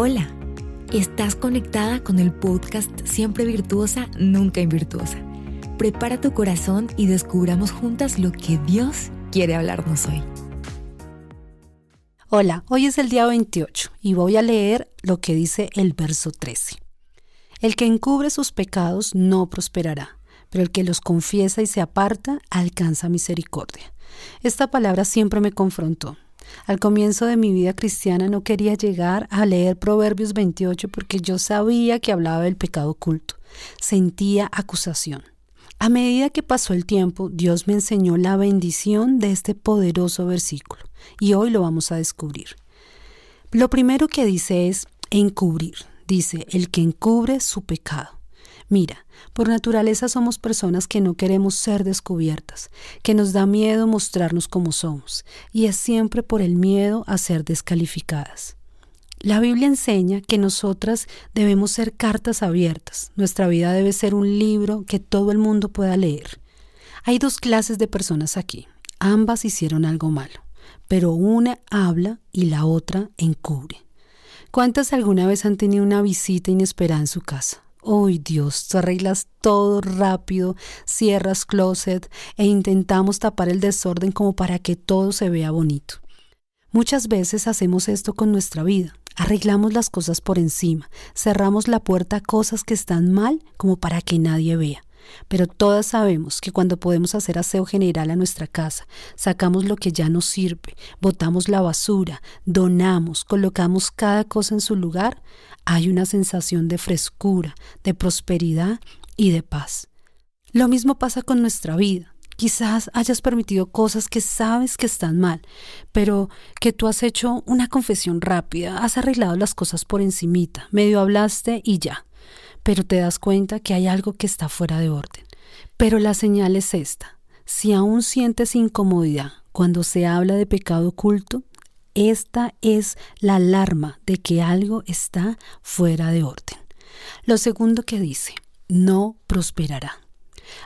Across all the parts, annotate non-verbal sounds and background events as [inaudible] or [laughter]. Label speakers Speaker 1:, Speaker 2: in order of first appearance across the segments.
Speaker 1: Hola, estás conectada con el podcast Siempre Virtuosa, Nunca Invirtuosa. Prepara tu corazón y descubramos juntas lo que Dios quiere hablarnos hoy.
Speaker 2: Hola, hoy es el día 28 y voy a leer lo que dice el verso 13. El que encubre sus pecados no prosperará, pero el que los confiesa y se aparta alcanza misericordia. Esta palabra siempre me confrontó. Al comienzo de mi vida cristiana no quería llegar a leer Proverbios 28 porque yo sabía que hablaba del pecado oculto. Sentía acusación. A medida que pasó el tiempo, Dios me enseñó la bendición de este poderoso versículo y hoy lo vamos a descubrir. Lo primero que dice es encubrir. Dice, el que encubre su pecado. Mira, por naturaleza somos personas que no queremos ser descubiertas, que nos da miedo mostrarnos como somos, y es siempre por el miedo a ser descalificadas. La Biblia enseña que nosotras debemos ser cartas abiertas, nuestra vida debe ser un libro que todo el mundo pueda leer. Hay dos clases de personas aquí, ambas hicieron algo malo, pero una habla y la otra encubre. ¿Cuántas alguna vez han tenido una visita inesperada en su casa? Uy, Dios, tú arreglas todo rápido, cierras closet e intentamos tapar el desorden como para que todo se vea bonito. Muchas veces hacemos esto con nuestra vida. Arreglamos las cosas por encima, cerramos la puerta a cosas que están mal como para que nadie vea. Pero todas sabemos que cuando podemos hacer aseo general a nuestra casa, sacamos lo que ya no sirve, botamos la basura, donamos, colocamos cada cosa en su lugar, hay una sensación de frescura, de prosperidad y de paz. Lo mismo pasa con nuestra vida. Quizás hayas permitido cosas que sabes que están mal, pero que tú has hecho una confesión rápida, has arreglado las cosas por encimita, medio hablaste y ya pero te das cuenta que hay algo que está fuera de orden. Pero la señal es esta. Si aún sientes incomodidad cuando se habla de pecado oculto, esta es la alarma de que algo está fuera de orden. Lo segundo que dice, no prosperará.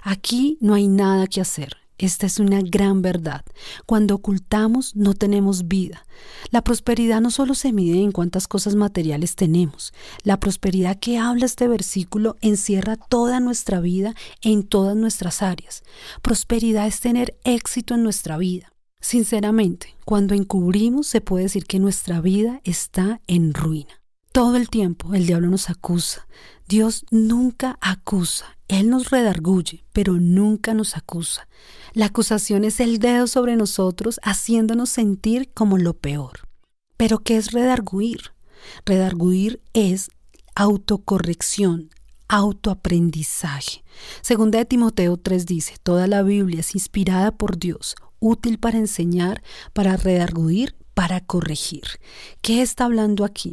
Speaker 2: Aquí no hay nada que hacer. Esta es una gran verdad. Cuando ocultamos no tenemos vida. La prosperidad no solo se mide en cuántas cosas materiales tenemos. La prosperidad que habla este versículo encierra toda nuestra vida en todas nuestras áreas. Prosperidad es tener éxito en nuestra vida. Sinceramente, cuando encubrimos se puede decir que nuestra vida está en ruina. Todo el tiempo el diablo nos acusa. Dios nunca acusa. Él nos redarguye, pero nunca nos acusa. La acusación es el dedo sobre nosotros haciéndonos sentir como lo peor. Pero ¿qué es redarguir? Redarguir es autocorrección, autoaprendizaje. Segunda de Timoteo 3 dice, toda la Biblia es inspirada por Dios, útil para enseñar, para redarguir, para corregir. ¿Qué está hablando aquí?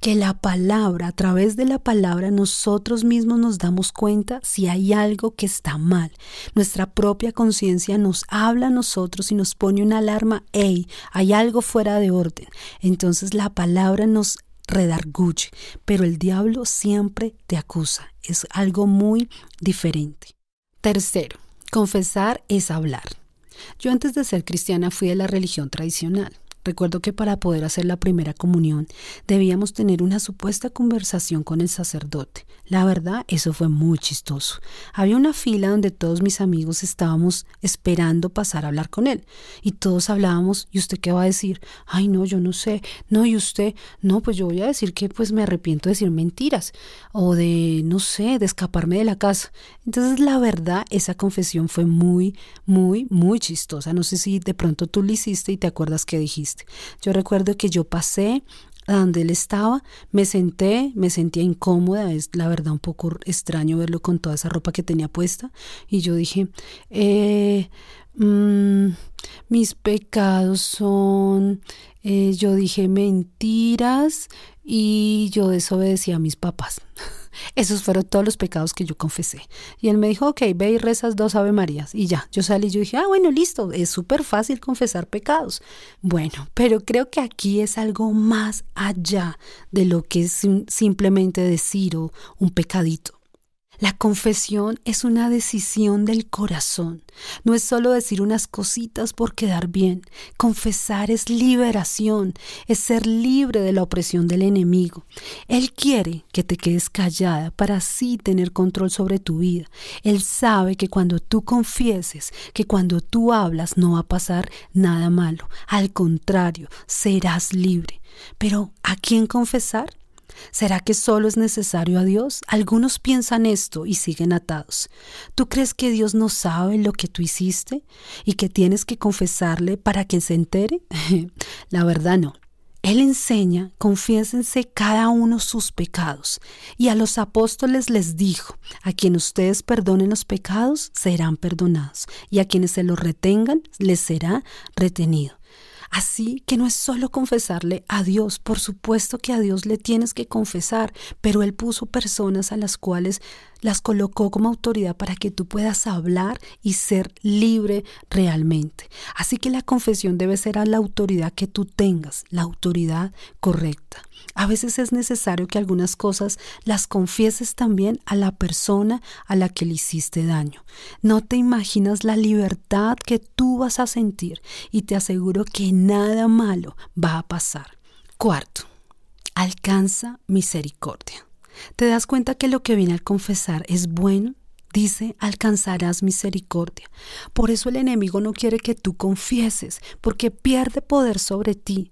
Speaker 2: Que la palabra, a través de la palabra, nosotros mismos nos damos cuenta si hay algo que está mal. Nuestra propia conciencia nos habla a nosotros y nos pone una alarma, hey, hay algo fuera de orden. Entonces la palabra nos redarguye, pero el diablo siempre te acusa. Es algo muy diferente. Tercero, confesar es hablar. Yo antes de ser cristiana fui de la religión tradicional. Recuerdo que para poder hacer la primera comunión debíamos tener una supuesta conversación con el sacerdote. La verdad, eso fue muy chistoso. Había una fila donde todos mis amigos estábamos esperando pasar a hablar con él. Y todos hablábamos, ¿y usted qué va a decir? Ay, no, yo no sé. No, ¿y usted? No, pues yo voy a decir que pues me arrepiento de decir mentiras. O de, no sé, de escaparme de la casa. Entonces, la verdad, esa confesión fue muy, muy, muy chistosa. No sé si de pronto tú lo hiciste y te acuerdas que dijiste. Yo recuerdo que yo pasé a donde él estaba, me senté, me sentía incómoda, es la verdad un poco extraño verlo con toda esa ropa que tenía puesta, y yo dije, eh, mm, mis pecados son, eh, yo dije mentiras y yo desobedecí a mis papás. [laughs] Esos fueron todos los pecados que yo confesé. Y él me dijo, ok, ve y rezas dos Ave Marías. Y ya, yo salí y yo dije, ah, bueno, listo, es súper fácil confesar pecados. Bueno, pero creo que aquí es algo más allá de lo que es simplemente decir o un pecadito. La confesión es una decisión del corazón. No es solo decir unas cositas por quedar bien. Confesar es liberación, es ser libre de la opresión del enemigo. Él quiere que te quedes callada para así tener control sobre tu vida. Él sabe que cuando tú confieses, que cuando tú hablas no va a pasar nada malo. Al contrario, serás libre. Pero ¿a quién confesar? ¿Será que solo es necesario a Dios? Algunos piensan esto y siguen atados. ¿Tú crees que Dios no sabe lo que tú hiciste y que tienes que confesarle para que se entere? [laughs] La verdad no. Él enseña, confiésense cada uno sus pecados. Y a los apóstoles les dijo, a quien ustedes perdonen los pecados, serán perdonados, y a quienes se los retengan, les será retenido. Así que no es solo confesarle a Dios, por supuesto que a Dios le tienes que confesar, pero Él puso personas a las cuales las colocó como autoridad para que tú puedas hablar y ser libre realmente. Así que la confesión debe ser a la autoridad que tú tengas, la autoridad correcta. A veces es necesario que algunas cosas las confieses también a la persona a la que le hiciste daño. No te imaginas la libertad que tú vas a sentir y te aseguro que nada malo va a pasar. Cuarto, alcanza misericordia. ¿Te das cuenta que lo que viene al confesar es bueno? Dice, alcanzarás misericordia. Por eso el enemigo no quiere que tú confieses, porque pierde poder sobre ti.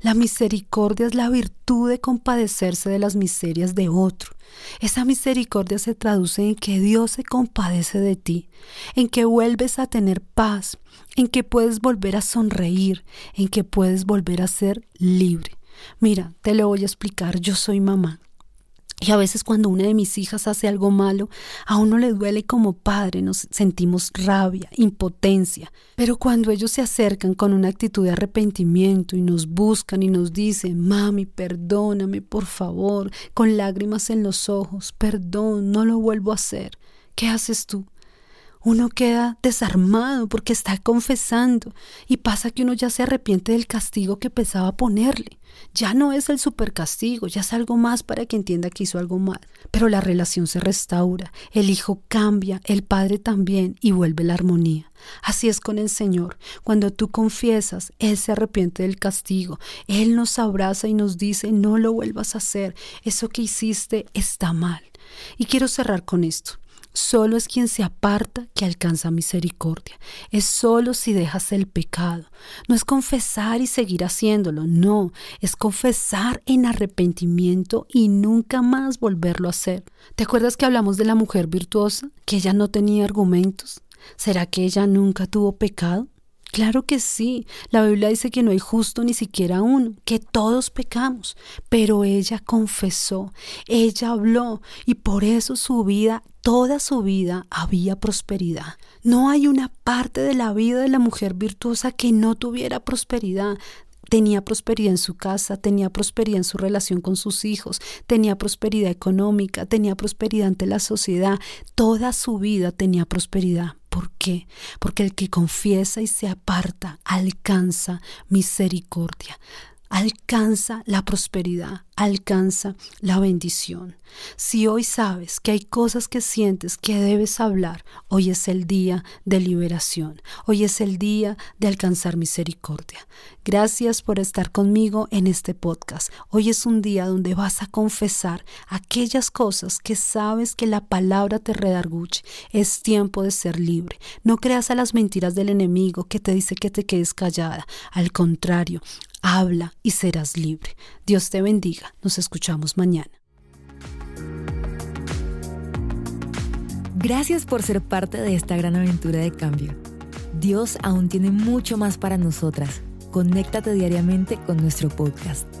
Speaker 2: La misericordia es la virtud de compadecerse de las miserias de otro. Esa misericordia se traduce en que Dios se compadece de ti, en que vuelves a tener paz, en que puedes volver a sonreír, en que puedes volver a ser libre. Mira, te lo voy a explicar, yo soy mamá. Y a veces cuando una de mis hijas hace algo malo, a uno le duele como padre, nos sentimos rabia, impotencia. Pero cuando ellos se acercan con una actitud de arrepentimiento y nos buscan y nos dicen, mami, perdóname, por favor, con lágrimas en los ojos, perdón, no lo vuelvo a hacer, ¿qué haces tú? Uno queda desarmado porque está confesando y pasa que uno ya se arrepiente del castigo que pensaba ponerle. Ya no es el super castigo, ya es algo más para que entienda que hizo algo mal. Pero la relación se restaura, el hijo cambia, el padre también y vuelve la armonía. Así es con el Señor. Cuando tú confiesas, Él se arrepiente del castigo. Él nos abraza y nos dice, no lo vuelvas a hacer. Eso que hiciste está mal. Y quiero cerrar con esto. Solo es quien se aparta que alcanza misericordia. Es solo si dejas el pecado. No es confesar y seguir haciéndolo, no, es confesar en arrepentimiento y nunca más volverlo a hacer. ¿Te acuerdas que hablamos de la mujer virtuosa? Que ella no tenía argumentos. ¿Será que ella nunca tuvo pecado? Claro que sí. La Biblia dice que no hay justo ni siquiera uno, que todos pecamos. Pero ella confesó, ella habló y por eso su vida, toda su vida, había prosperidad. No hay una parte de la vida de la mujer virtuosa que no tuviera prosperidad. Tenía prosperidad en su casa, tenía prosperidad en su relación con sus hijos, tenía prosperidad económica, tenía prosperidad ante la sociedad, toda su vida tenía prosperidad. ¿Por qué? Porque el que confiesa y se aparta alcanza misericordia alcanza la prosperidad, alcanza la bendición. Si hoy sabes que hay cosas que sientes que debes hablar, hoy es el día de liberación, hoy es el día de alcanzar misericordia. Gracias por estar conmigo en este podcast. Hoy es un día donde vas a confesar aquellas cosas que sabes que la palabra te redarguche. Es tiempo de ser libre. No creas a las mentiras del enemigo que te dice que te quedes callada. Al contrario, habla y serás libre. Dios te bendiga. Nos escuchamos mañana.
Speaker 1: Gracias por ser parte de esta gran aventura de cambio. Dios aún tiene mucho más para nosotras. Conéctate diariamente con nuestro podcast.